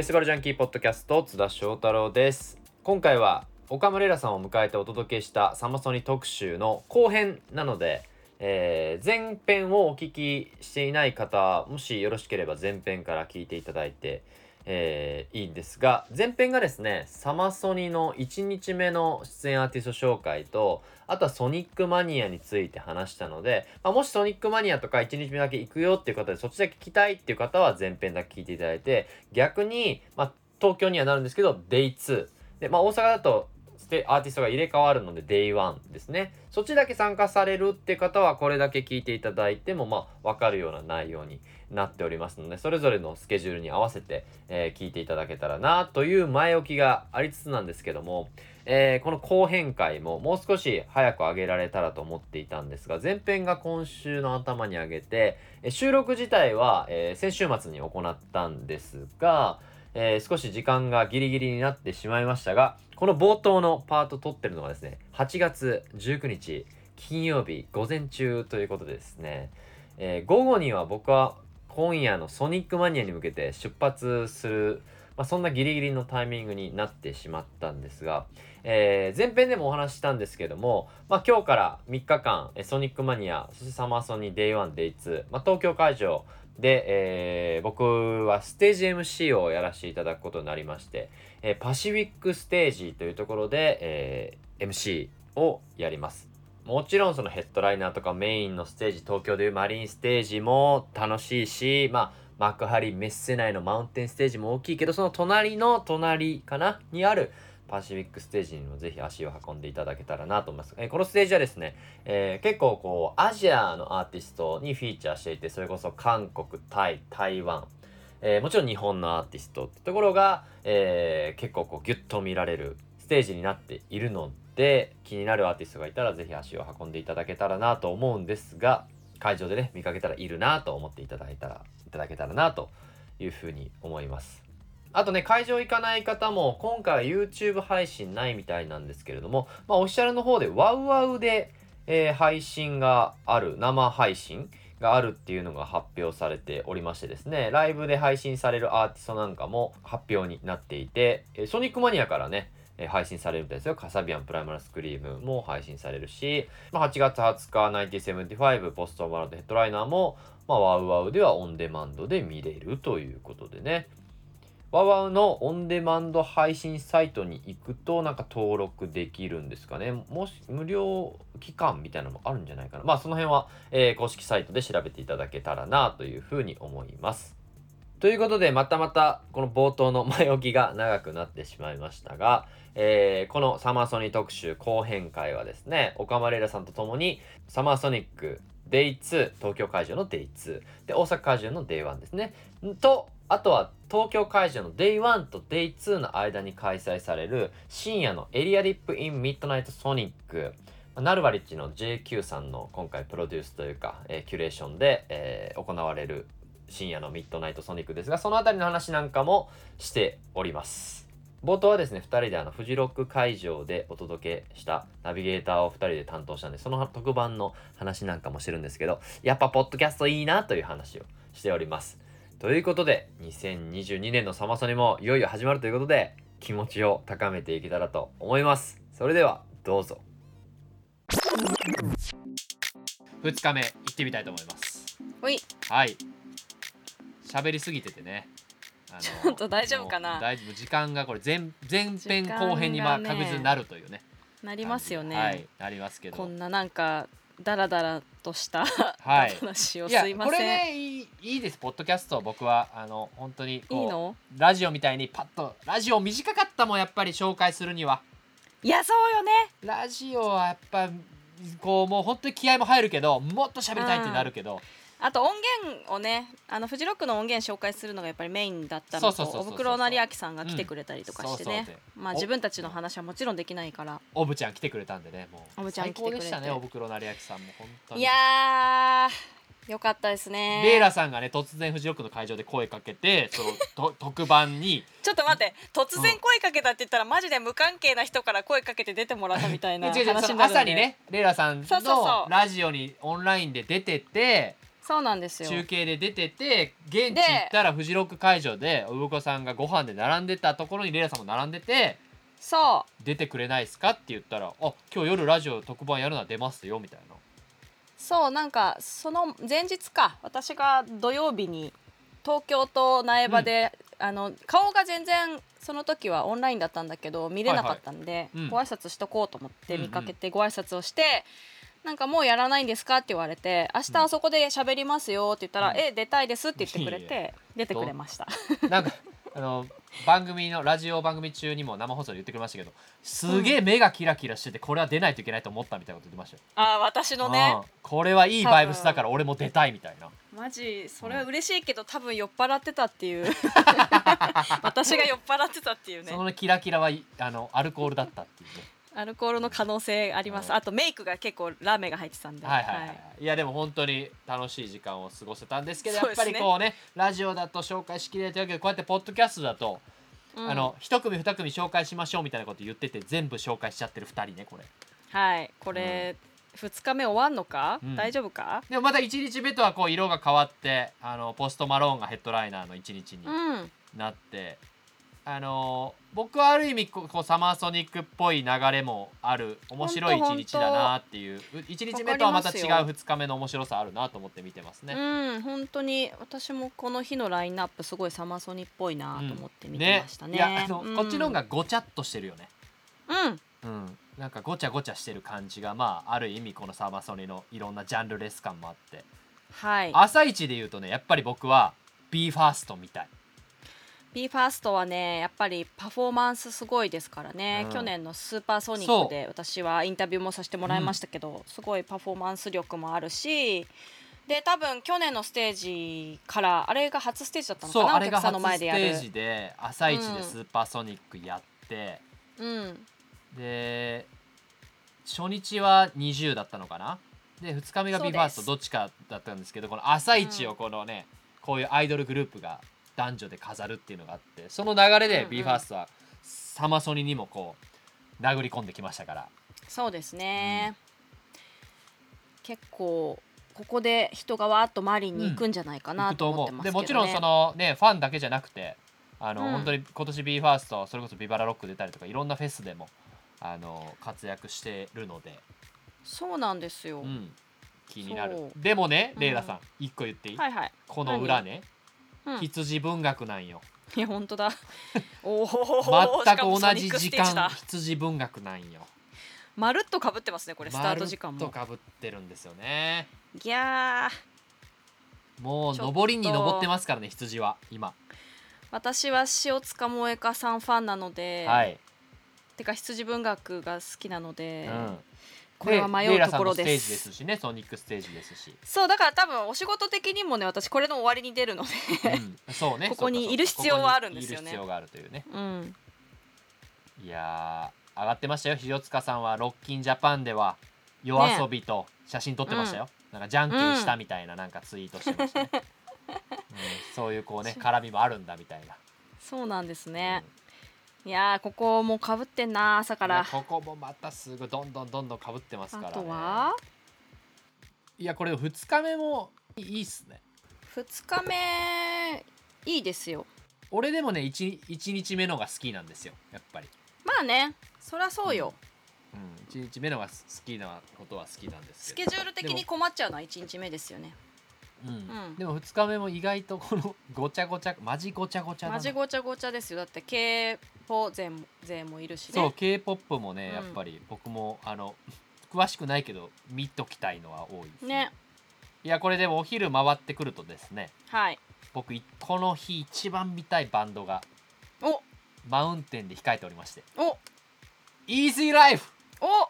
フェスティバルジャンキーポッドキャスト津田翔太郎です。今回は岡村レラさんを迎えてお届けしたサマソニ特集の後編なので、えー前編をお聞きしていない方もしよろしければ前編から聞いていただいて、えーいいんですが前編がですねサマソニの1日目の出演アーティスト紹介とあとはソニックマニアについて話したので、まあ、もしソニックマニアとか1日目だけ行くよっていう方でそっちだけ聞きたいっていう方は前編だけ聞いていただいて逆に、まあ、東京にはなるんですけどデイ2で、まあ、大阪だとステアーティストが入れ替わるので Day1 ですね。そっちだけ参加されるって方はこれだけ聞いていただいてもまあ分かるような内容になっておりますのでそれぞれのスケジュールに合わせて、えー聞いていただけたらなという前置きがありつつなんですけども、えーこの後編会ももう少し早く上げられたらと思っていたんですが前編が今週の頭に上げて収録自体は、えー先週末に行ったんですが、えー少し時間がギリギリになってしまいましたがこの冒頭のパート撮ってるのがですね8月19日金曜日午前中ということでですね、えー午後には僕は今夜のソニックマニアに向けて出発する、まあ、そんなギリギリのタイミングになってしまったんですが、えー前編でもお話ししたんですけども、まあ、今日から3日間ソニックマニアそしてサマーソニー Day1、Day2、まあ、東京会場で、えー僕はステージ MC をやらせていただくことになりまして、えーパシフィックステージというところで、えー MC をやります。もちろんそのヘッドライナーとかメインのステージ東京でいうマリンステージも楽しいしまあ幕張メッセ内のマウンテンステージも大きいけどその隣の隣かな？にあるパシフィックステージにもぜひ足を運んでいただけたらなと思います。えーこのステージはですね、えー結構こうアジアのアーティストにフィーチャーしていてそれこそ韓国、タイ、台湾、えーもちろん日本のアーティストってところが、えー結構こうギュッと見られるステージになっているので気になるアーティストがいたらぜひ足を運んでいただけたらなと思うんですが会場でね見かけたらいるなと思っていただいたらいただけたらなというふうに思います。あとね会場行かない方も今回は YouTube 配信ないみたいなんですけれども、まあ、オフィシャルの方で WOWWOW で、えー配信がある生配信があるっていうのが発表されておりましてですねライブで配信されるアーティストなんかも発表になっていて、えーソニックマニアからね配信されるみたいですよ。カサビアンプライマルスクリームも配信されるし、まあ、8月20日、1975ポストバラドヘッドライナーも、まあ、ワウワウではオンデマンドで見れるということでね。ワワウのオンデマンド配信サイトに行くとなんか登録できるんですかね。もし無料期間みたいなのもあるんじゃないかな。まあその辺は、えー公式サイトで調べていただけたらなというふうに思います。ということでまたまたこの冒頭の前置きが長くなってしまいましたが、えーこのサマーソニー特集後編会はですね岡間レイラさんと共にサマーソニック Day2 東京会場の Day2 で大阪会場の Day1 ですねとあとは東京会場の Day1 と Day2 の間に開催される深夜のエリアディップインミッドナイトソニックナルバリッチの JQ さんの今回プロデュースというか、えーキュレーションで、えー行われる深夜のミッドナイトソニックですがそのあたりの話なんかもしております。冒頭はですね2人であのフジロック会場でお届けしたナビゲーターを2人で担当したんでその特番の話なんかもしてるんですけどやっぱポッドキャストいいなという話をしております。ということで2022年のサマソニもいよいよ始まるということで気持ちを高めていけたらと思います。それではどうぞ。2日目行ってみたいと思います。ほい。はい。喋りすぎててね。ちょっと大丈夫かな？大丈夫。時間がこれ前前編後編にまあ確実になるというね。なりますよね、はい。なりますけど。こんななんかダラダラとした、はい。話をすいまこれせん、ねいいいいですポッドキャスト僕はあの本当にこういいの？ラジオみたいにパッとラジオ短かったもんやっぱり紹介するには。いやそうよね。ラジオはやっぱこうもう本当に気合も入るけどもっと喋りたいってなるけど、あと音源をねあのフジロックの音源紹介するのがやっぱりメインだったのとおぶくろ成明さんが来てくれたりとかしてね。まあお自分たちの話はもちろんできないからおぶちゃん来てくれたんでねもうおぶちゃん最来てくれたねおぶくろ成明さんも本当にいやーよかったですねレイラさんがね突然フジロックの会場で声かけてそのと特番にちょっと待って突然声かけたって言ったらマジで無関係な人から声かけて出てもらったみたいな話になる朝にねレイラさんのうラジオにオンラインで出ててそうなんですよ。中継で出てて現地行ったらフジロック会場で産子さんがご飯で並んでたところにレイラさんも並んでてそう。出てくれないですかって言ったら「あ今日夜ラジオ特番やるのは出ますよ」みたいな。そうなんかその前日か。私が土曜日に東京と苗場で、あの顔が全然その時はオンラインだったんだけど見れなかったんで、はいはい。うん。ご挨拶しとこうと思ってうんうん。見かけてご挨拶をして、なんかもうやらないんですかって言われて明日あそこで喋りますよって言ったら、うんえ出たいですって言ってくれて出てくれました。なんかあの番組のラジオ番組中にも生放送で言ってくれましたけどすげえ目がキラキラしててこれは出ないといけないと思ったみたいなこと言ってましたよ。あ私のね。うん。これはいいバイブスだから俺も出たいみたいな。マジそれは嬉しいけど多分酔っ払ってたっていう。私が酔っ払ってたっていうね。そのキラキラはいあのアルコールだったっていうね。アルコールの可能性あります、うん。あとメイクが結構ラーメンが入ってたんで。はいはいはい、い、やでも本当に楽しい時間を過ごせたんですけどやっぱりこうねラジオだと紹介しきれないというわけでこうやってポッドキャストだと、うん。あの一組二組紹介しましょうみたいなこと言ってて全部紹介しちゃってる二人ねこれ。はい。これ、二日目終わんのか、うん。大丈夫か？でもまた1日目とはこう色が変わってあのポストマローンがヘッドライナーの1日にうん。なって、あの僕はある意味こうサマーソニックっぽい流れもある面白いほんと1日だなっていう。1日目とはまた違う2日目の面白さあるなと思って見てますね。うん本当に私もこの日のラインナップすごいサマソニっぽいなと思って見てねましたね,、いやあの、うん。こっちの方がごちゃっとしてるよね。うん。うん、なんかごちゃごちゃしてる感じがまあある意味このサマソニのいろんなジャンルレス感もあって。はい。朝一で言うとねやっぱり僕は BE:FIRST みたい b ファーストはねやっぱりパフォーマンスすごいですからね、うん。去年のスーパーソニックで私はインタビューもさせてもらいましたけど、すごいパフォーマンス力もあるしで多分去年のステージからあれが初ステージだったのかな？お客さんの初ステ前でやる。ージで朝一でスーパーソニックやって、うん。で初日は20だったのかな？で2日目がそうです。BE:FIRST どっちかだったんですけどこの朝一をこのね、こういうアイドルグループが男女で飾るっていうのがあってその流れでうんうん。BE:FIRST はサマソニにもこう殴り込んできましたから。そうですね、結構ここで人がわーっとマリンに行くんじゃないか行なと思思ってますけど、ね。う。でもちろんそのねファンだけじゃなくてあの、うん。本当に今年 BE:FIRST それこそビバラロック出たりとかいろんなフェスでもあの活躍してるので、そうなんですよ、うん、気になる。でもねうん。レイラさん一個言っていい、はいはい。この裏ねうん羊文学なんよ。いや本当だ。おお全く同じ時間羊文学なんよ。まるっとかぶってますねこれスタート時間も。まるっとかぶってるんですよね。いやー。もう上りに登ってますからね羊は今、私は塩塚萌香さんファンなので、はい、てか羊文学が好きなので、うん、これは迷うところレイラさんのステージでですすしねソニックステージですし、そうだから多分お仕事的にもね私これの終わりに出るので。うん、そうね。ここにいる必要はあるんですよね。ここにいる必要があるというね。うん。いやー上がってましたよ塩塚さんは。ロッキンジャパンでは夜遊びと写真撮ってましたよ、なんかじゃんけんしたみたいななんかツイートしてましたね、うん。そういうこうね絡みもあるんだみたいな、そうなんですね、いやーここもうかぶってんな朝から。ここもまたすぐどんどんどんどんかぶってますから、あね、とは？いやこれ2日目もいいっすね。2日目いいですよ。俺でもね 1, 1日目のが好きなんですよやっぱり、まあねそりゃそうよ、うん、1日目のが好きなことは好きなんですスけど。ケジュール的に困っちゃうのは1日目ですよねうん。うんでも2日目も意外とこのごちゃごちゃマジごちゃごちゃだな。マジごちゃごちゃですよ。だって K ポ勢も勢もいるしね。そう k p o p もね、うん。やっぱり僕もあの詳しくないけど見ときたいのは多いですね。いやこれでもお昼回ってくるとですね。はい。僕いこの日一番見たいバンドがお。マウンテンで控えておりまして。お。Easy Life! お。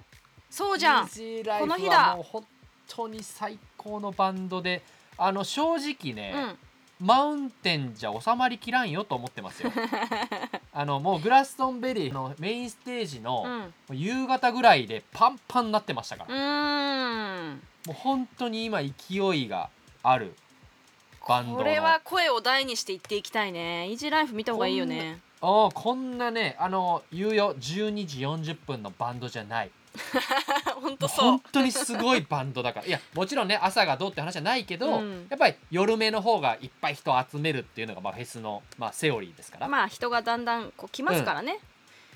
そうじゃん。Easy Life この日だ。はもう本当に最高のバンドであの正直ね、うん。マウンテンじゃ収まりきらんよと思ってますよ。あのもうグラストンベリーのメインステージうのん。夕方ぐらいでパンパンになってましたから、うーん。もう本当に今勢いがあるバンドの。これは声を大にして言っていきたいね。イージーライフ見た方がいいよね。ああこんなねあの言うよ。12時40分のバンドじゃない 本当そう。本当にすごいバンドだから。いやもちろんね朝がどうって話じゃないけど、うん。やっぱり夜目の方がいっぱい人を集めるっていうのがまあフェスの、まあ、セオリーですから、まあ人がだんだんこう来ますからね。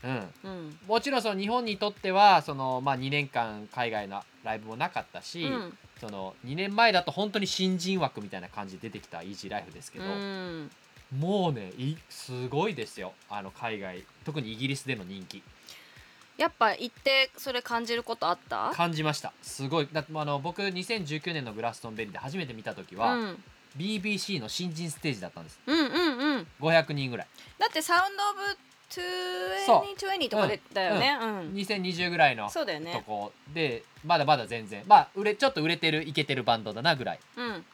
うん、うん。もちろんその日本にとってはその、まあ、2年間海外のライブもなかったし、うん。その2年前だと本当に新人枠みたいな感じで出てきたイージーライフですけど、うん。もうねいすごいですよ。あの海外特にイギリスでの人気やっぱ行ってそれ感じることあった？感じました。すごい。だってあの僕2019年のグラストンベリーで初めて見た時は、うん。BBC の新人ステージだったんです。うんうんうん。500人ぐらい。だってサウンドオブ2020とかでだよね。うん、2020ぐらいのとそうだよね。こでまだまだ全然。まあ売れちょっと売れてるイケてるバンドだなぐらい。うん。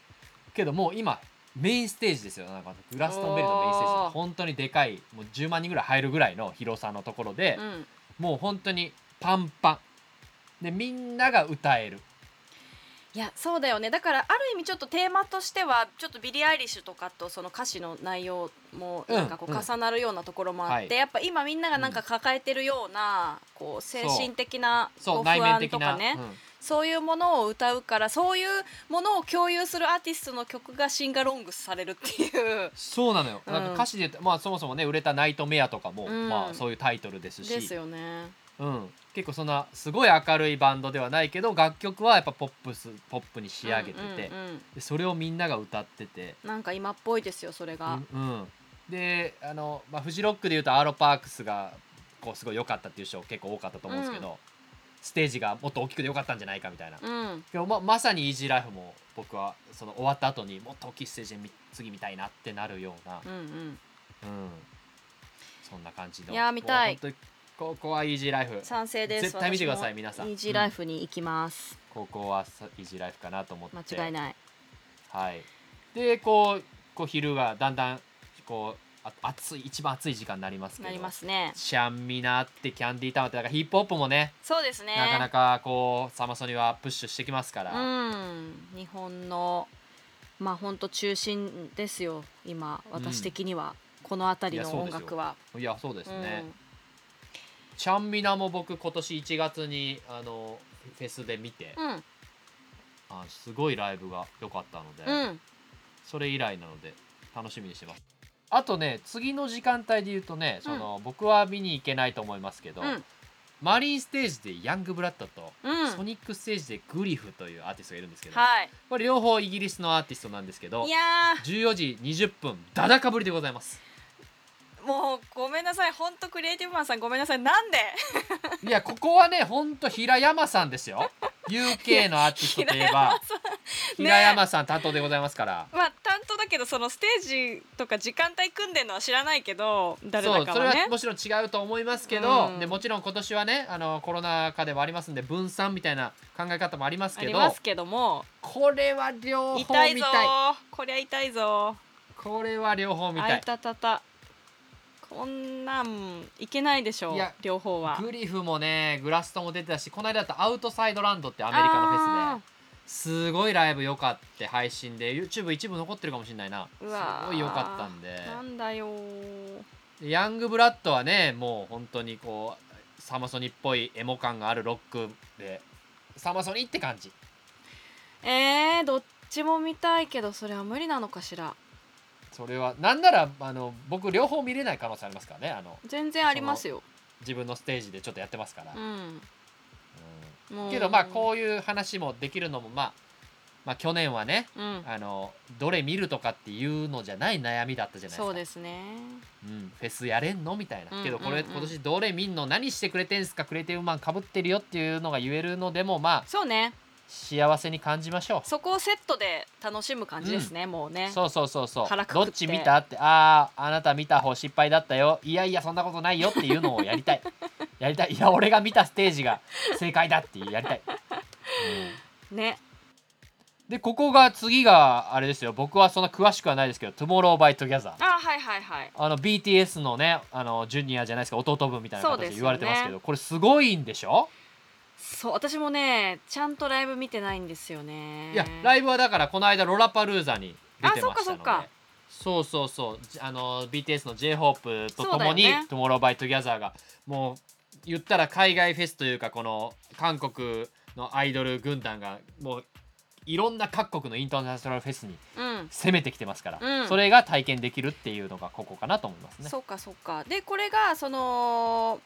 けどもう今メインステージですよ。なんかグラストンベリーのメインステージ。本当にでかいもう10万人ぐらい入るぐらいの広さのところでう、んもう本当にパンパン。でみんなが歌える。いやそうだよね。だからある意味ちょっとテーマとしてはちょっとビリー・アイリッシュとかとその歌詞の内容もなんかこううんうん。重なるようなところもあって、はい。やっぱ今みんながなんか抱えてるようなこう精神的なこそうう不安とかね。うんそういうものを歌うからそういうものを共有するアーティストの曲がシンガロングスされるっていう。そうなのよ、うん。なんか歌詞でまあそもそもね売れた「ナイトメア」とかも、うん。まあそういうタイトルですし。ですよね。うん、結構そんなすごい明るいバンドではないけど楽曲はやっぱポップスポップに仕上げてて、でそれをみんなが歌ってて、なんか今っぽいですよそれが。うんうん。であの、まあ、フジロックでいうとアーロパークスがこうすごい良かったっていう人結構多かったと思うんですけど、ステージがもっと大きくて良かったんじゃないかみたいな、うん。ままさにイージーライフも僕はその終わった後にもっと大きいステージで見次見たいなってなるような、うんうん。うん、そんな感じの。いやー見たい。ここはイージーライフ。賛成です。絶対見てください皆さん。イージーライフに行きます。ここはさイージーライフかなと思って。間違いない。はい、でこうこう昼がだんだんこうあ暑い一番暑い時間になりますけど。なりますね。シャンミナってキャンディータウンってなんかヒップホップもねそうですね。なかなかこうサマソニはプッシュしてきますから、うん。日本のまあ本当中心ですよ今私的には、この辺りの音楽は。いやそうですね、うん。シャンミナも僕今年1月にあのフェスで見て、うん。あすごいライブが良かったので、うん。それ以来なので楽しみにしてますあとね次の時間帯で言うとねその、僕は見に行けないと思いますけど、うん。マリンステージでヤングブラッドと、うん。ソニックステージでグリフというアーティストがいるんですけど、はい。これ両方イギリスのアーティストなんですけどいや14時20分ダダかぶりでございます。ーもうごめんなさい本当クリエイティブマンさんごめんなさい。なんで？いやここはねほんと平山さんですよ。UK のアーティストといえば 平山さん担当でございますから、まあけどそのステージとか時間帯組んでるのは知らないけど誰そうそれはだかはねもちろん違うと思いますけど、うん。でもちろん今年はねあのコロナ禍でもありますんで分散みたいな考え方もありますけどありますけども。これは両方見たい。痛いこりゃ痛いぞ。これは両方見たい。たたた。こんなんいけないでしょう両方は。グリフもねグラストも出てたしこの間だとアウトサイドランドってアメリカのフェスですごいライブ良かって配信で YouTube 一部残ってるかもしれないな。すごい良かったんで。なんだよヤングブラッドはねもう本当にこうサマソニっぽいエモ感があるロックで。サマソニって感じ。えー、どっちも見たいけどそれは無理なのかしら。それはなんならあの僕両方見れない可能性ありますからねあの全然ありますよ。自分のステージでちょっとやってますから、うんけどまあこういう話もできるのもまあまあ去年はねうん。あのどれ見るとかっていうのじゃない悩みだったじゃないですか。そうですね。うん、フェスやれんのみたいな、うんけどこれ、うん。うん今年どれ見んの？何してくれてんすか？クレイティブマンかぶってるよっていうのが言えるのでもまあそうね。幸せに感じましょそこをセットで楽しむ感じですね、もうね。うそうそうそう。そうどっち見た？ってあああなた見た方失敗だったよ。いやいやそんなことないよっていうのをやりたいやりたい。いや俺が見たステージが正解だってやりたい、う んね。でここが次があれですよ。僕はそんな詳しくはないですけど「Tomorrow by Together」あはいはいはい。あの BTS のねあのジュニアじゃないですか。弟分みたいな形で言われてますけど、これすごいんでしょ？そう私もねちゃんとライブ見てないんですよね。いやライブはだからこの間ロラパルーザに出てましたので。あそうそうそう。じあの BTS の J−HOPE とともに、ね。Tomorrow by Together がもう言ったら海外フェスというかこの韓国のアイドル軍団がもういろんな各国のインターナショナルフェスにうん。攻めてきてますから、うん。それが体験できるっていうのがここかなと思いますね。そうかそうか。でこれがその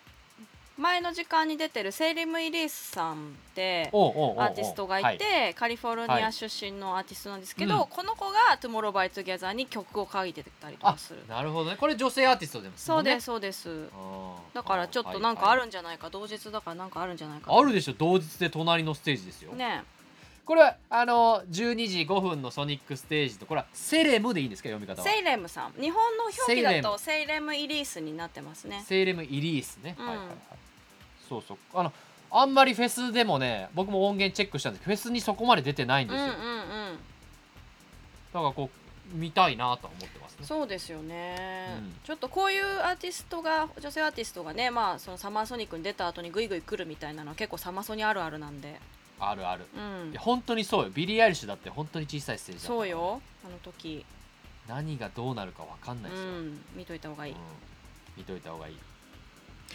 前の時間に出てるセイレム・イリースさんってアーティストがいて、はカリフォルニア出身のアーティストなんですけど、うん。この子が「Tomorrow by Together」に曲を書いてたりとかあする。なるほどね。これ女性アーティストでもそうですすそうです。だからちょっとなんかあるんじゃないか、同日だからなんかあるんじゃないかあるでしょ。同日で隣のステージですよ、ねこれはあの12時5分のソニックステージとこれはセレムでいいんですか読み方は？セイレムさん。日本の表記だとセイレム・イリースになってますね。セイレムイリースね、うん。はいはいはいそうそう。あのあんまりフェスでもね僕も音源チェックしたんですけどフェスにそこまで出てないんですよ、うんうんうん。だからこう見たいなとは思ってますね。そうですよね、うん。ちょっとこういうアーティストが女性アーティストがねまあそのサマーソニックに出た後にグイグイ来るみたいなのは結構サマソニあるあるなんで。あるある。うん。いや本当にそうよ。ビリー・アイリッシュだって本当に小さいステージだったそうよあの時。何がどうなるか分かんないですよ、うん。見といた方がいい、うん。見といた方がいい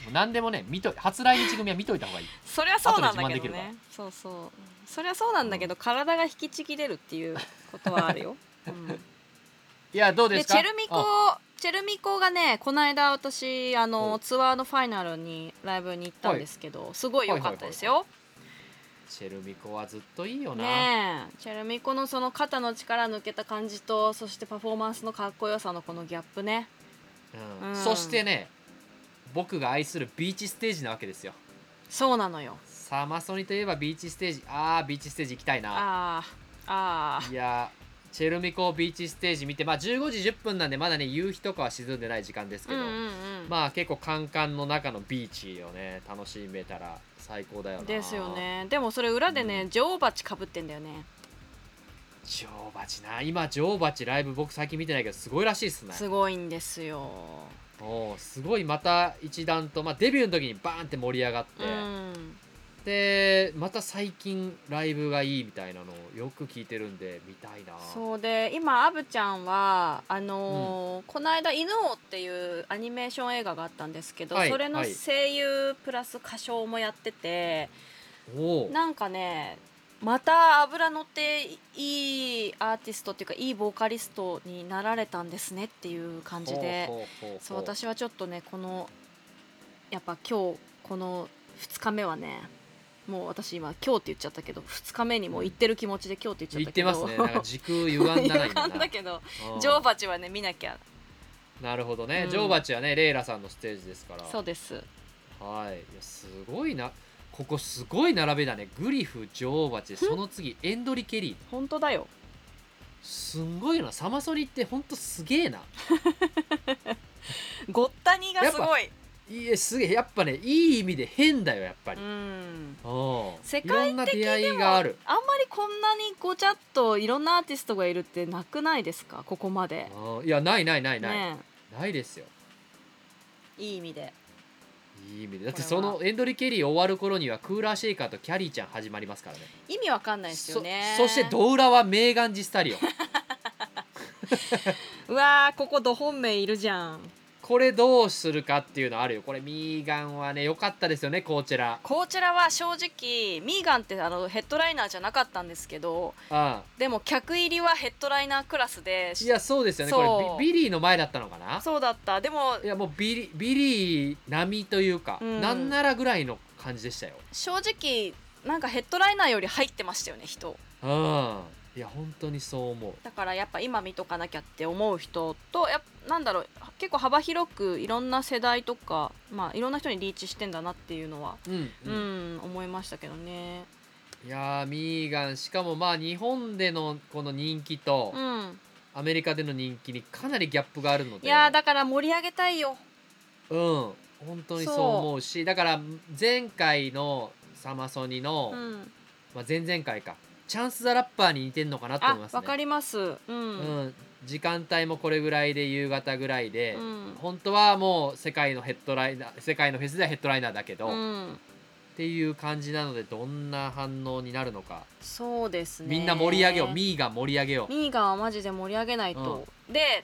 もう何でもね見と初来日組は見といた方がいい。そりゃそうなんだけどね。そうそう。そりゃそうなんだけど、体が引きちぎれるっていうことはあるよ、うん。いやどうでですか？チェルミコあ。チェルミコがねこの間私あおのツアーのファイナルにライブに行ったんですけど、すごい良かったですよ、チェルミコはずっといいよな、チェルミコのその肩の力抜けた感じとそしてパフォーマンスのかっこよさのこのギャップね。うん。うん。そしてね僕が愛するビーチステージなわけですよ。そうなのよ。サマソニといえばビーチステージ。あービーチステージ行きたいな。あーあー。いやチェルミコビーチステージ見てまあ15時10分なんでまだね夕日とかは沈んでない時間ですけど、うんうんうん。まあ結構カンカンの中のビーチをね楽しめたら最高だよな。ですよね。でもそれ裏でね、女王蜂かぶってんだよね。女王蜂な。今女王蜂ライブ僕最近見てないけどすごいらしいっすね。すごいんですよおーすごいまた一段と、まあ、デビューの時にバーンって盛り上がって、うん。でまた最近ライブがいいみたいなのをよく聞いてるんで見たいな。そうで今アブちゃんはあのーこの間「犬王」っていうアニメーション映画があったんですけど、はいそれのはい。声優プラス歌唱もやってて、おおなんかねまた油乗っていいアーティストっていうかいいボーカリストになられたんですねっていう感じで私はちょっとねこのやっぱ今日この2日目はねもう私今今日って言っちゃったけど2日目にもう行ってる気持ちで今日って言っちゃ言ったけどってますね。なんか時空歪んだな今 歪んなだけどうん。女王蜂はね見なきゃ。なるほどね、うん。女王蜂はねレイラさんのステージですから。そうです。はい。いやすごいなここすごい並べだね。グリフ女王蜂その次エンドリ・ケリー。本当だよ。すんごいな。サマソニってほんとすげえな。ごったにがすごい。いやすげえ。やっぱねいい意味で変だよやっぱり、うん。うん。世界的でもがあんまりこんなにごちゃっといろんなアーティストがいるってなくないですか？ここまで。うんいやないないないない、ねないですよ。いい意味でいい意味で。だってそのエンドリ・ケリー終わる頃にはクーラーシェイカーとキャリーちゃん始まりますからね。意味わかんないですよね。そそしてドウラはメーガン・ジスタリオ。うわーここど本命いるじゃんこれどうするかっていうのあるよ。これミーガンはね良かったですよねコーチェラこちらは正直ミーガンってあのヘッドライナーじゃなかったんですけどでも客入りはヘッドライナークラスでいやそうですよね。これビビリーの前だったのかな？そうだった。でもいやもうビリビリー並みというか、うん。なんならぐらいの感じでしたよ。正直なんかヘッドライナーより入ってましたよね人。うんいや本当にそう思う。だからやっぱ今見とかなきゃって思う人とやなんだろう結構幅広くいろんな世代とかまあいろんな人にリーチしてんだなっていうのはうん、ううんん、思いましたけどね。いやーミーガンしかもまあ日本でのこの人気とうん。アメリカでの人気にかなりギャップがあるので。いやーだから盛り上げたいよ。うん本当にそう思うしだから前回のサマソニの、うん。まあ、前々回かチャンス・ザ・ラッパーに似てんのかなと思あいますね。わかります。うん。ううん。ん、時間帯もこれぐらいで夕方ぐらいで、うん。本当はもう世界のヘッドライナー世界のフェスではヘッドライナーだけど、っうん。ていう感じなのでどんな反応になるのか、そうですね。みんな盛り上げよう。ミーが盛り上げよう。ミーガンはマジで盛り上げないと、で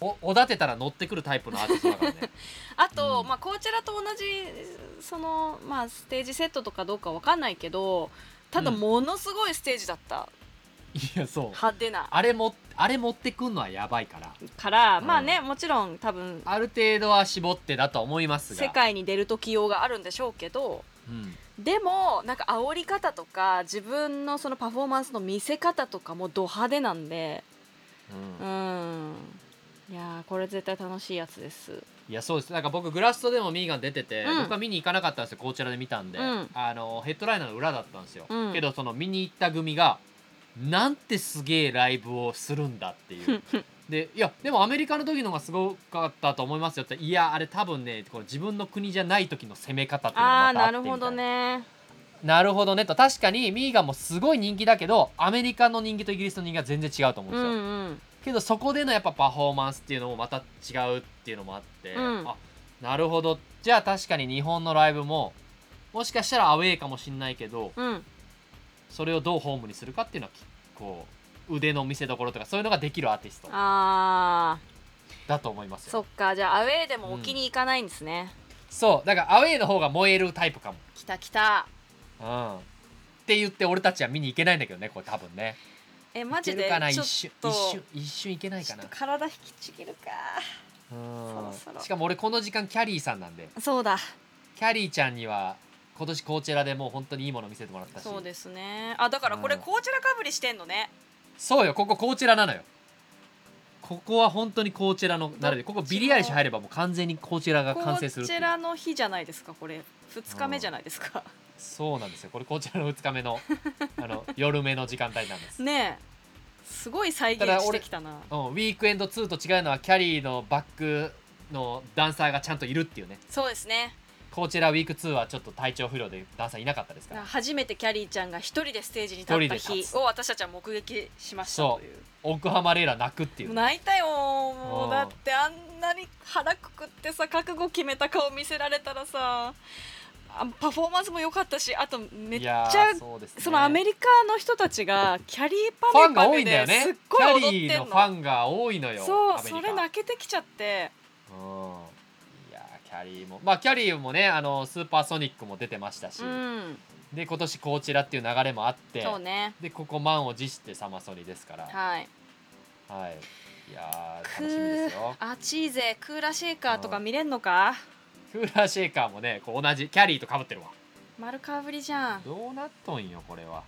おおだてたら乗ってくるタイプのアーティストだからね。あと、うん。まあこちらと同じそのまあステージセットとかどうかわかんないけどただうん。ものすごいステージだった、いやそう。派手な。あれもあれ持ってくんのはやばいから。から、うん。まあねもちろん多分ある程度は絞ってだと思いますが。世界に出る時用があるんでしょうけどうん。でもなんか煽り方とか自分のそのパフォーマンスの見せ方とかもド派手なんで。ううんん。いやーこれ絶対楽しいやつですいやそうです。なんか僕グラストでもミーガン出てて、うん。僕は見に行かなかったんですよこちらで見たんで、うん。あのヘッドライナーの裏だったんですよ、うん。けどその見に行った組がなんてすげえライブをするんだっていう。でいやでもアメリカの時のがすごかったと思いますよっていやあれ多分ねこの自分の国じゃない時の攻め方っていうのがああまたあってな。るほどみたいなね。なるほどね。と確かにミーガンもすごい人気だけどアメリカの人気とイギリスの人気は全然違うと思うんうですよ、んうんけどそこでのやっぱパフォーマンスっていうのもまた違うっていうのもあって、うん。あなるほど。じゃあ確かに日本のライブももしかしたらアウェーかもしんないけどうん。それをどうホームにするかっていうのはきこう腕の見せ所とかそういうのができるアーティストあだと思います。そっか。じゃあアウェーでも置きに行かないんですね、そう。だからアウェーの方が燃えるタイプかも。来た来た。うん。って言って俺たちは見に行けないんだけどねこれ多分ねえマジで？ちょっ一瞬と。一瞬一瞬いけないかな？体引きちぎるか。うん。しかも俺この時間キャリーさんなんで。そうだ。キャリーちゃんには今年コーチェラでもう本当にいいもの見せてもらったし。そうですね。あだからこれうんこちらかぶりしてんのね。そうよここコーチェラなのよ。ここは本当にコーチェラのなるでここビリーアイリッシュ入ればもう完全にコーチェラがこ完成するっていう。ちらの日じゃないですかこれ。2日目じゃないですかそうなんですよ。これコーチェラの2日目の あの夜目の時間帯なんです、ねえ。すごい再現してきたな。うん、ウィークエンド2と違うのはキャリーのバックのダンサーがちゃんといるっていうね。そうですね。コーチェラウィーク2はちょっと体調不良でダンサーいなかったですから。初めてキャリーちゃんが一人でステージに立った日を私たちは目撃しました。そう。という奥浜レイラ泣くっていう。ね、泣いたよ。もううん。だってあんなに腹くくってさ覚悟決めた顔見せられたらさ。あパフォーマンスも良かったしあとめっいちゃそね。そのアメリカの人たちがキャリーパメパメいんだよね。ですっごい踊ってんの。リーのファンが多いのよそうそれ泣けてきちゃって。うん。いやーキャリーもまあキャリーもねあのスーパーソニックも出てましたし、うん。で今年コーチェラっていう流れもあって。そうね。でここ満を持してサマソニですから。はい。はい。いや楽しみですーよあチーゼクーラシェーカーとか見れんのか？クーラーシェーカーもねこう同じキャリーとかぶってるわ。丸かぶりじゃん。どうなっとんよこれは。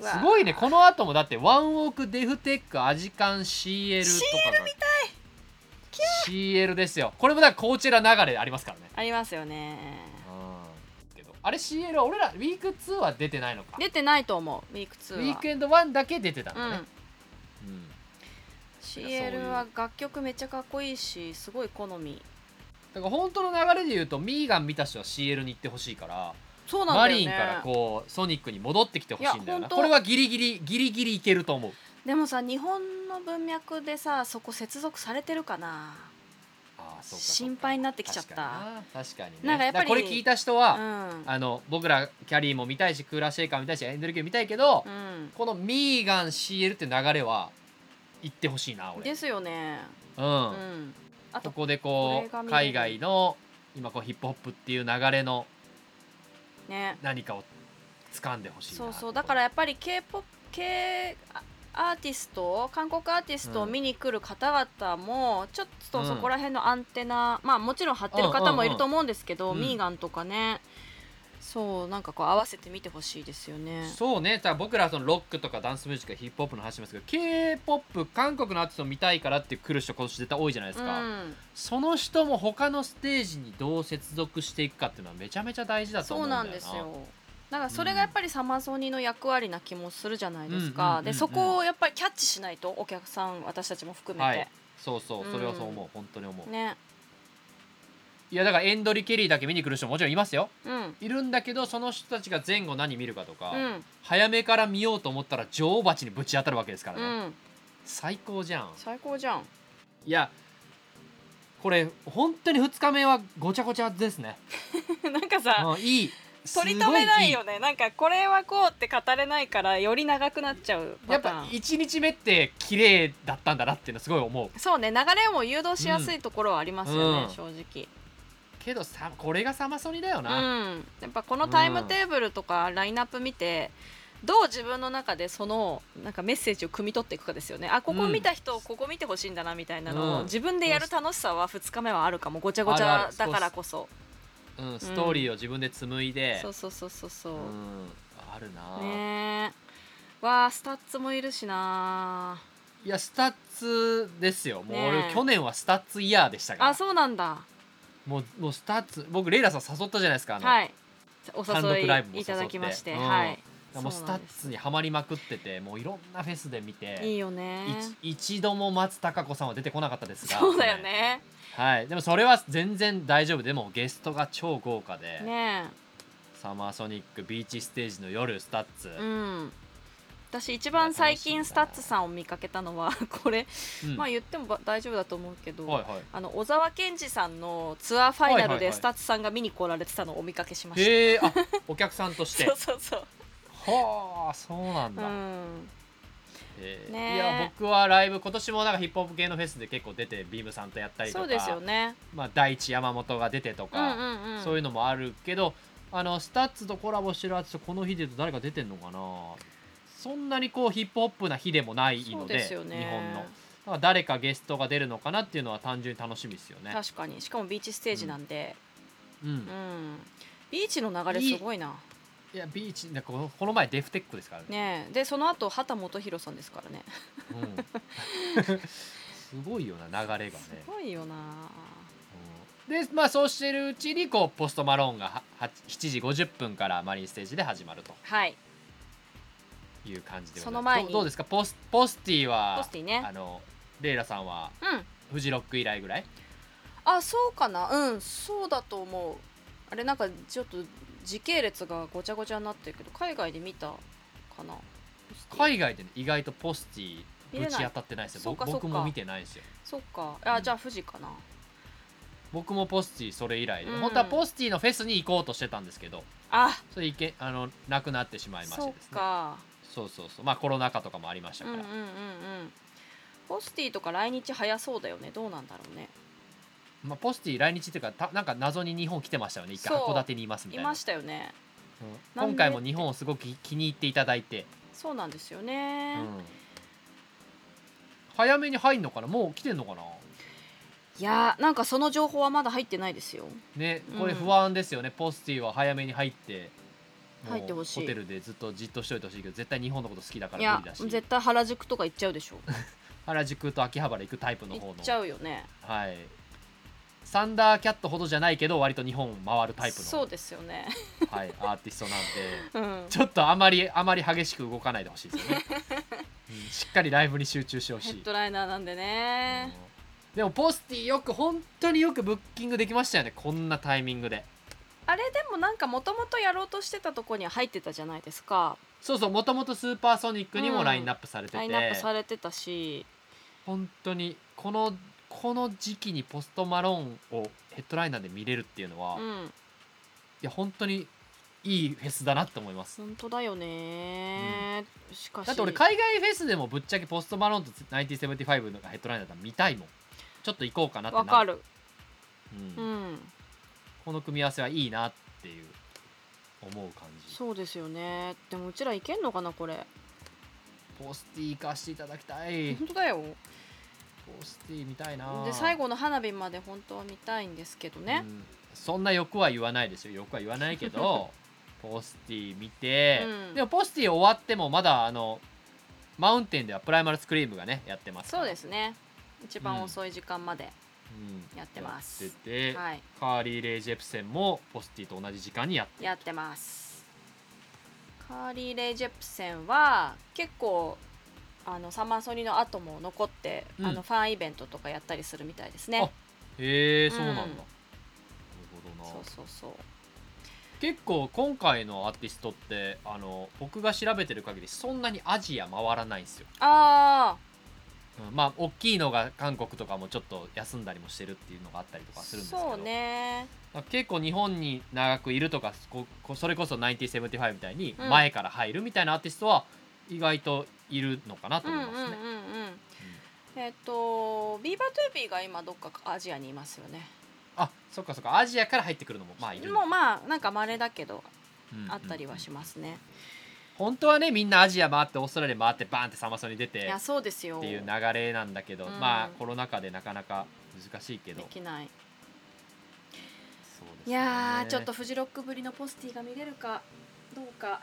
うわ。すごいね。この後もだってワンオークデフテックアジカン CL とかが。CL ですよ。これもだからコーチェラ流れありますからね。ありますよね。うん。けどあれ CL は俺らウィーク2は出てないのか。出てないと思うウィーク2は。ウィークエンド1だけ出てたんうん。だね、うん CL は楽曲めっちゃかっこいいしすごい好みだから本当の流れで言うとミーガン見た人は CL に行ってほしいからそうなんだよね。マリンからこうソニックに戻ってきてほしいんだよいや本当。なこれはギリギリギリギリいけると思う。でもさ日本の文脈でさそこ接続されてるかな。ああそうか心配になってきちゃった。確かにな確かにね。なんかやっぱりだらこれ聞いた人うは、ん。あの僕らキャリーも見たいしクーラーシェイカーも見たいしエンドルキュー見たいけど、うん。このミーガン CL って流れは行ってほしいな俺。ですよね。うん、うんあこでこう海外の今こうヒップホップっていう流れのね。何かを掴んでほしいなそうそう。だからやっぱり k p o p K アーティスト韓国アーティストを見に来る方々もちょっとそこら辺のアンテナ、まあもちろん張ってる方もいると思うんですけど、うんうんうん。ミーガンとかねそうなんかこう合わせてみてほしいですよね。そうね。だから僕らそのロックとかダンスミュージックヒップホップの話しますけど k p o p 韓国のアーティストを見たいからって来る人今年絶対多いじゃないですか、うん、その人も他のステージにどう接続していくかっていうのはめちゃめちゃ大事だと思そううんだよな。なんですよ。だからそれがやっぱりサマソニの役割な気もするじゃないですうん。うん。うんうん。かでそこをやっぱりキャッチしないとお客さん私たちも含めて、はい。そうそう。それはそう思う、本当に思う。ねいやだからエンドリ・ケリーだけ見に来る人ももちろんいますよ。うん。いるんだけどその人たちが前後何見るかとか、うん。早めから見ようと思ったら女王蜂にぶち当たるわけですからうね、ん。最高じゃん。最高じゃん。いやこれ本当に2日目はごちゃごちゃですね、なんかさ、うん、いい。取り留めないよね。ねなんかこれはこうって語れないからより長くなっちゃうやっぱパターン。1日目って綺麗だったんだなっていうのすごい思う。そうね流れも誘導しやすいところはありますよね、うん。正直けどさこれがサマソニだような、ん。やっぱこのタイムテーブルとかラインナップ見て、どう自分の中でそのなんかメッセージを汲み取っていくかですよね。あここ見た人、ここ見てほしいんだなみたいなのを、うん。自分でやる楽しさは2日目はあるかも。ごちゃごちゃだからこそ。うん、ストーリーを自分で紡いで、そうそうそうそうそう、うん、あるな、ねえ。わあスタッツもいるしな。いやスタッツですよ。もうね去年はスタッツイヤーでしたから。あそうなんだもうもうスタッツ僕レイラさん誘ったじゃないですかあの、はい。お誘ライブも誘って。いいただきまして、うん。はい。もうスタッツにはまりまくっててもういろんなフェスで見ていいよね。一一度も松たか子さんは出てこなかったですがそうだよね。はい。でもそれは全然大丈夫。でもゲストが超豪華で、ねサマーソニックビーチステージの夜スタッツ、えうん私一番最近スタッツさんを見かけたのは これ、うん。まあ言ってもば大丈夫だと思うけど、はいはい。あの小沢健二さんのツアーファイナルはいはいはい。でスタッツさんが見に来られてたのをお見かけしました、へえあ お客さんとして。そうそうそう、はあそうなんだ、うん、へえね。えいや僕はライブ今年もなんかヒップホップ系のフェスで結構出て BIMさんとやったりとかそうですよね。まあ、 Daichi Yamamoto が出てとうんか、うんうん。そういうのもあるけどあのスタッツとコラボしてるアーティストこの日で言うと誰か出てんのかな？そんなにこうヒップホップな日でもないのでですよね。日本の。だから誰かゲストが出るのかなっていうのは単純に楽しみですよね。確かに。しかもビーチステージなんで、うん。うん。ビーチの流れすごいな。いやビーチなんかこの前デフテックですからね。ねえ。でその後秦基博さんですからね。うん、すごいよな流れがね。すごいよな。うん。でまあそうしてるうちにこうポストマローンがはは7時50分からマリンステージで始まると。はいいう感じでその前に。どうですか？ポスポスティはポスティね。あのレイラさんはうん。フジロック以来ぐらい？あそうかな。うんそうだと思う。あれなんかちょっと時系列がごちゃごちゃになってるけど海外で見たかな。海外で、ね、意外とポスティぶち当たってないですよ。僕も見てないですよ。そっか。あ、うん。じゃあ富士かな。僕もポスティそれ以来で、うん。本当はポスティのフェスに行こうとしてたんですけど。あ。それ行けあのなくなってしまいましそってですね。かそうそうそう。まあコロナ禍とかもありましたから、うんうんうんうん。ポスティとか来日早そうだよね。どうなんだろうね。まあ、ポスティ来日っていうかたなんか謎に日本来てましたよね。一回そう。函館にいますみたいな。いましたよね。うん。なんで？今回も日本をすごく気に入っていただいて、そうなんですようね、ん。早めに入んのかな？もう来てんのかな？いやーなんかその情報はまだ入ってないですよ。ねこれうん不安ですよね、ポスティは早めに入って入ってほしい。ホテルでずっとじっとしといてほしいけど絶対日本のこと好きだから無理だし。絶対原宿とか行っちゃうでしょ。原宿と秋葉原行くタイプの方の。行っちゃうよね。はい。サンダーキャットほどじゃないけど割と日本回るタイプの。そうですよね。はい、アーティストなんで。うん。ちょっとあまりあまり激しく動かないでほしいですよね、うんしっかりライブに集中してほしい。ヘッドライナーなんでね。うん。でもポスティよく本当によくブッキングできましたよね。こんなタイミングであれでもなんかもともとやろうとしてたとこには入ってたじゃないですか。そうそうもともとスーパーソニックにうん。もラインナップされてて、ラインナップされてたし。本当にこのこの時期にポストマローンをヘッドライナーで見れるっていうのは、いうん。や本当にいいフェスだなって思います。本当だよね、しかし。だって俺海外フェスでもぶっちゃけポストマローンと1975のがヘッドライナーだったら見たいもん。ちょっと行こうかなってなわかる。うん。うんこの組み合わせはいいなっていう思う感じ。そうですよね。でもうちらいけんのかなこれ。ポスティ行かしていただきたい。本当だよ。ポスティ見たいな。で最後の花火まで本当は見たいんですけどね、うん。そんな欲は言わないですよ。欲は言わないけど ポスティ見て、うん。でもポスティ終わってもまだあのマウンテンではプライマルスクリームがねやってますそうですね。一番遅い時間まで、うんやってます。やってて、はい。カーリー・レイ・ジェプセンもポスティと同じ時間にやって。るやってます。カーリー・レイ・ジェプセンは結構あのサマーソニの後も残って、うん。あのファンイベントとかやったりするみたいですね。へえそうなんだ、うん。なるほどな。そうそうそう。結構今回のアーティストってあの僕が調べてる限りそんなにアジア回らないんですよ、あうんまあ大きいのが韓国とかもちょっと休んだりもしてるっていうのがあったりとあかするんですけど。そうね。結構日本に長くいるとかそれこそ1975みたいにうん。前から入るみたいなアーティストは意外といるのかなと思いますね。うんえっ、とビーバドゥービーが今どっかアジアにいますよね。あそっかそっか。アジアから入ってくるのもまあいる。もうまあなんか稀だけどうん。あったりはしますね、本当はねみんなアジア回ってオーストラリア回ってバーンってサマソニ出いてやそうですよ。っていう流れなんだけど、うん。まあコロナ禍でなかなか難しいけど。できないね。いやーちょっとフジロックぶりのポスティが見れるかどうか。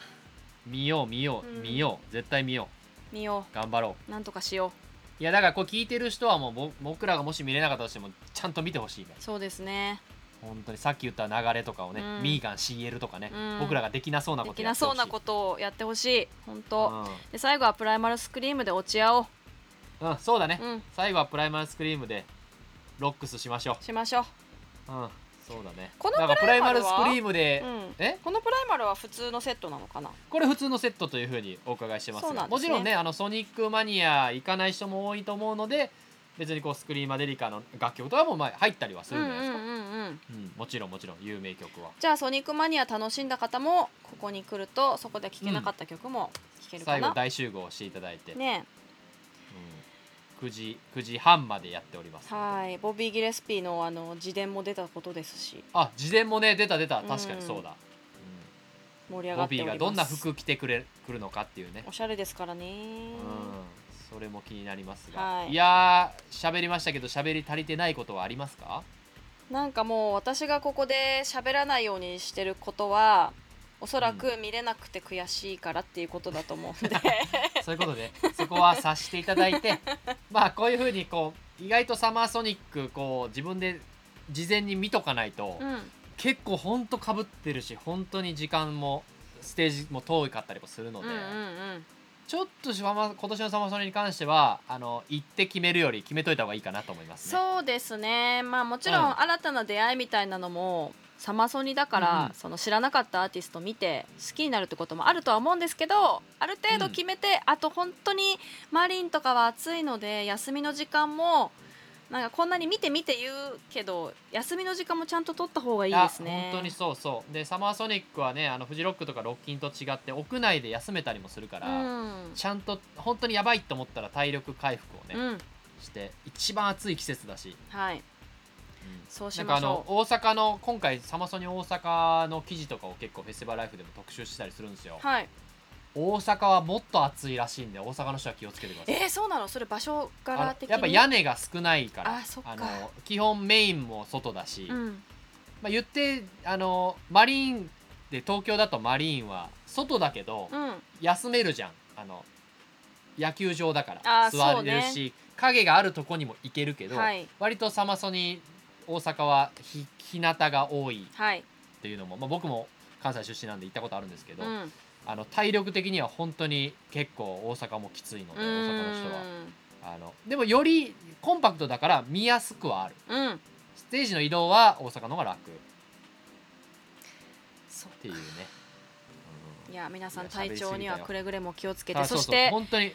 見よう見よう、うん。見よう。絶対見よ見よう。頑張ろう。なんとかしよう。いやだからこれ聞いてる人はもうぼ僕らがもし見れなかったとしてもちゃんと見てほしいね。うそうですね本当にさっき言った流れとかをね、うん。ミーガン CL とかね、うん。僕らができなそうなでことやってほしいきなそうなことをやってほしい。本当、うん。で最後はプライマルスクリームで落ち合おう。うん、そうだね、うん。最後はプライマルスクリームでロックスしましょしましょう。ううんそうだね。このプライマルスクリームで、うん。え？このプライマルは普通のセットなのかな？これ普通のセットというふうにお伺いしてますね。もちろんねあのソニックマニア行かない人も多いと思うので別にこうスクリーマデリカの楽曲とかもまあ入ったりはするんじゃないですか、うん。もちろんもちろん。有名曲は。じゃあソニックマニア楽しんだ方もここに来るとそこで聴けなかった曲も聴けるかな、最後大集合していただいて、ね。うん、9時9時半までやっております。はい。ボビー・ギレスピーのあの自伝も出たことですし。あ事前もね出た出た。うん確かにそうだ、盛り上うん、ボビーがっております。がどんな服着てくれくるのかっていうね。おしゃれですからね、うん。それも気になりますが、はい。い、やー喋りましたけど喋り足りてないことはありますか？なんかもう私がここで喋らないようにしてることはおそらく見れなくて悔しいからっていうことだと思うんで、そういうことでそこは察していただいて まあこういうふうにこう意外とサマーソニックこう自分で事前に見とかないと、うん、結構ほんとかぶってるし本当に時間もステージも遠かったりもするので、うんうんうんちょっと今年のサマソニに関してはあの行って決めるより決めといた方がいいかなと思いますね。そうですね。まあもちろんうん。新たな出会いみたいなのもサマソニだから、うん。うんその知らなかったアーティスト見て好きになるってこともあるとは思うんですけどある程度決めて、あと本当にマリンとかは暑いので休みの時間もなんかこんなに見て見て言うけど休みの時間もちゃんと取った方がいいですね。本当にそうそう。でサマーソニックはねあのフジロックとかロッキンと違って屋内で休めたりもするから、うん。ちゃんと本当にやばいと思ったら体力回復をね、うん、して一番暑い季節だし、はい。うん。そうしなんかあましょう。の大阪の今回サマソニ大阪の記事とかを結構フェスティバルライフでも特集したりするんですよ。はい。大阪はもっと暑いらしいんで大阪の人は気をつけてください。えー、そうなの？それ場所柄的に？やっぱ屋根が少ないからあの基本メインも外だし、うん。まあ、言ってあのマリーンで東京だとマリーンは外だけど、うん。休めるじゃん。あの野球場だから座れるし、影があるとこにも行けるけど、はい。割とサマソニ大阪はひ日向が多いはい。っていうのも、まあ、僕も関西出身なんで行ったことあるんですけど、うん。あの体力的には本当に結構大阪もきついので大阪の人は。あのでもよりコンパクトだから見やすくはある。うん。うん。ステージの移動は大阪の方が楽。っていうね、うん。いや皆さん体調にはくれぐれも気をつけてあそして本当に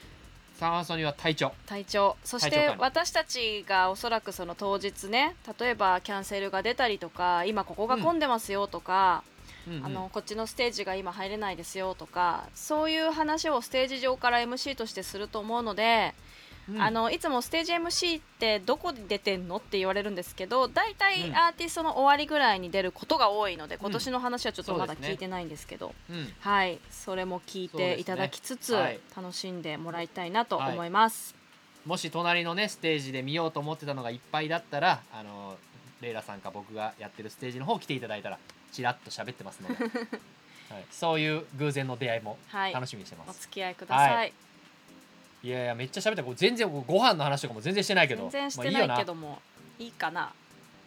サマソニは体調。体調。そして私たちがおそらくその当日ね例えばキャンセルが出たりとか今ここが混んでますよとか、うんうん。あのこっちのステージが今入れないですよとかそういう話をステージ上から MC としてすると思うので、うん。あのいつもステージ MC ってどこで出てんのって言われるんですけど大体うん。アーティストの終わりぐらいに出ることが多いので、今年の話はちょっとまだ聞いてないんですけど。うん。はい、それも聞いていただきつつ、はい。楽しんでもらいたいなと思います。もし隣のねステージで見ようと思ってたのがいっぱいだったらあのレイラさんか僕がやってるステージの方来ていただいたらちらっと喋ってますので、はい、そういう偶然の出会いもはい、楽しみにしてます、お付き合いください。はい。い、やいやめっちゃ喋ったこれ全然ご飯の話とかも全然してないけど。全然してまあないけども、いいかな。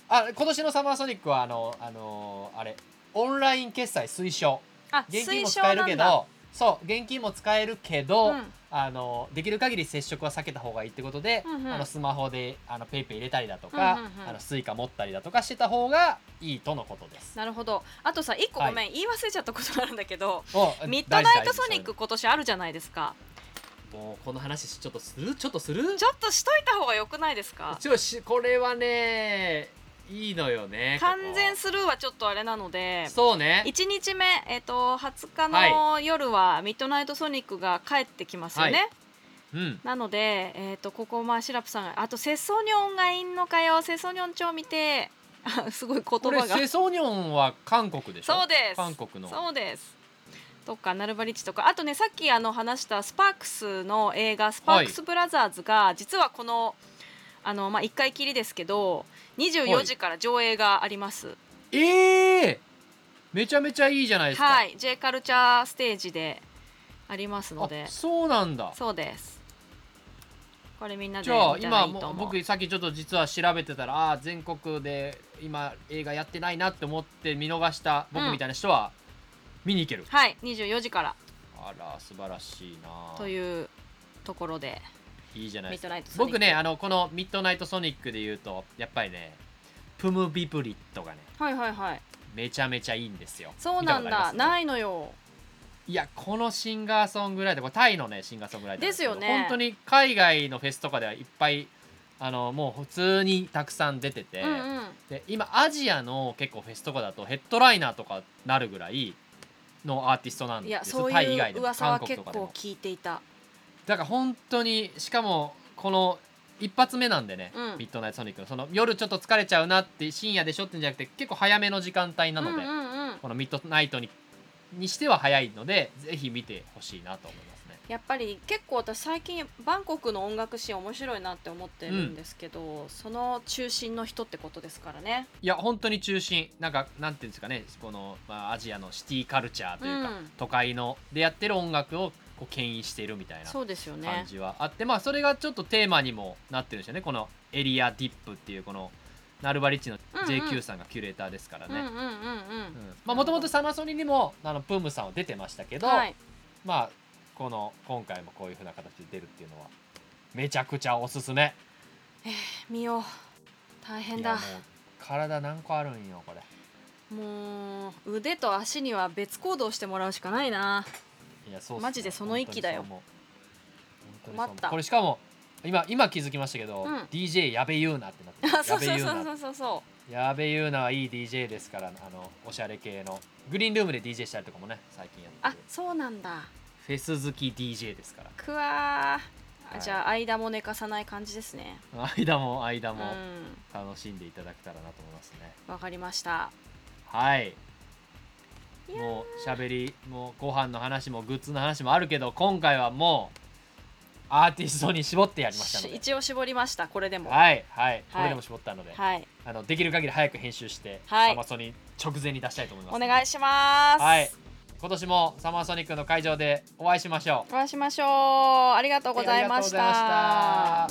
あ今年のサマーソニックはあのあのあれオンライン決済推奨。あ、現金も使えるなんだ。けどそう現金も使えるけど、うんあのできる限り接触は避けた方がいいってことで、うんうんあのスマホであのペイペイ入れたりだとか、うんうんうんあのスイカ持ったりだとかしてた方がいいとのことです。なるほど。あとさ、一個はいごめん、言い忘れちゃったことがあるんだけど、おミッドナイトソニック今年あるじゃないですか。もうこの話ちょっとする？ちょっとする？ちょっとしといた方が良くないですか？ちょしこれはねいいのよね完全スルーはちょっとあれなので。そうね。1日目、えっと20日はの夜はミッドナイトソニックが帰ってきますよね、はい。うん。なので、えー、とここまあシラプさんがあとセソニョンがいんのかよ。セソニョン帳見てあ すごい言これ葉がセソニョンは韓国でしょ？そうです。韓国の。そうです。とかナルバリッチとか。あとねさっきあの話したスパークスの映画「スパークスブラザーズ」が実はこのあの、まあ、1回きりですけど24時から上映があります。ええめちゃめちゃいいじゃないですか。はい。J カルチャーステージでありますので。あそうなんだ。そうです。これみんなでじゃあ見たら今僕さっきちょっと実は調べてたらあー全国で今映画やってないなって思って見逃した僕みたいな人は見に行ける、はい。24時から。あら素晴らしいな。というところでいいじゃないですか。僕ねあのこのミッドナイトソニックで言うとやっぱりねプムビプリットがねはいはいはい。めちゃめちゃいいんですよ。そうなんだ。ないのよ。いやこのシンガーソングライターこれタイのねシンガーソングライターですよね。本当に海外のフェスとかではいっぱいあのもう普通にたくさん出てて、うんうん。で今アジアの結構フェスとかだとヘッドライナーとかなるぐらいのアーティストなんいですやそういう噂は結構聞いていただから本当にしかもこの一発目なんでね、うん。ミッドナイトソニックの。その夜ちょっと疲れちゃうなって深夜でしょってんじゃなくて結構早めの時間帯なので、うんうんうん。このミッドナイトににしては早いのでぜひ見てほしいなと思いますね。やっぱり結構私最近バンコクの音楽シーン面白いなって思ってるんですけど、その中心の人ってことですからね。いや本当に中心なんかなんていうんですかねこの、まあ、アジアのシティカルチャーというか、うん都会のでやってる音楽をこう牽引しているみたいな感ね。じはあって、まあそれがちょっとテーマにもなってるんですよね。このエリアディップっていうこのナルバリッチの JQ さんがキュレーターですからね。もともとサマソニにもあのプームさんは出てましたけど、はい。まあこの今回もこういう風な形で出るっていうのはめちゃくちゃおすすめ。見よう。大変だ。体何個あるんよこれ。もう腕と足には別行動してもらうしかないないやそうっすね。マジでその域だよ。困った。これしかも今今気づきましたけど、うん。DJ やべゆうなってなってるあそうそうそうそうそう。そやべゆうなはいい DJ ですからあのおしゃれ系の。グリーンルームで DJ したりとかもね最近やあってる。そうなんだ。フェス好き DJ ですから。くわー、はい。じゃあ間も寝かさない感じですね。間も間うん。も楽しんでいただけたらなと思いますね、わかりました。はいもうしゃべりもうご飯の話もグッズの話もあるけど今回はもうアーティストに絞ってやりましたので。一応絞りました。これでも。はいはい。これでも絞ったので、はい。あのできる限り早く編集して、はい。サマソニ直前に出したいと思います。お願いします。はい。今年もサマーソニックの会場でお会いしましょう。お会いしましょう。ありがとうございました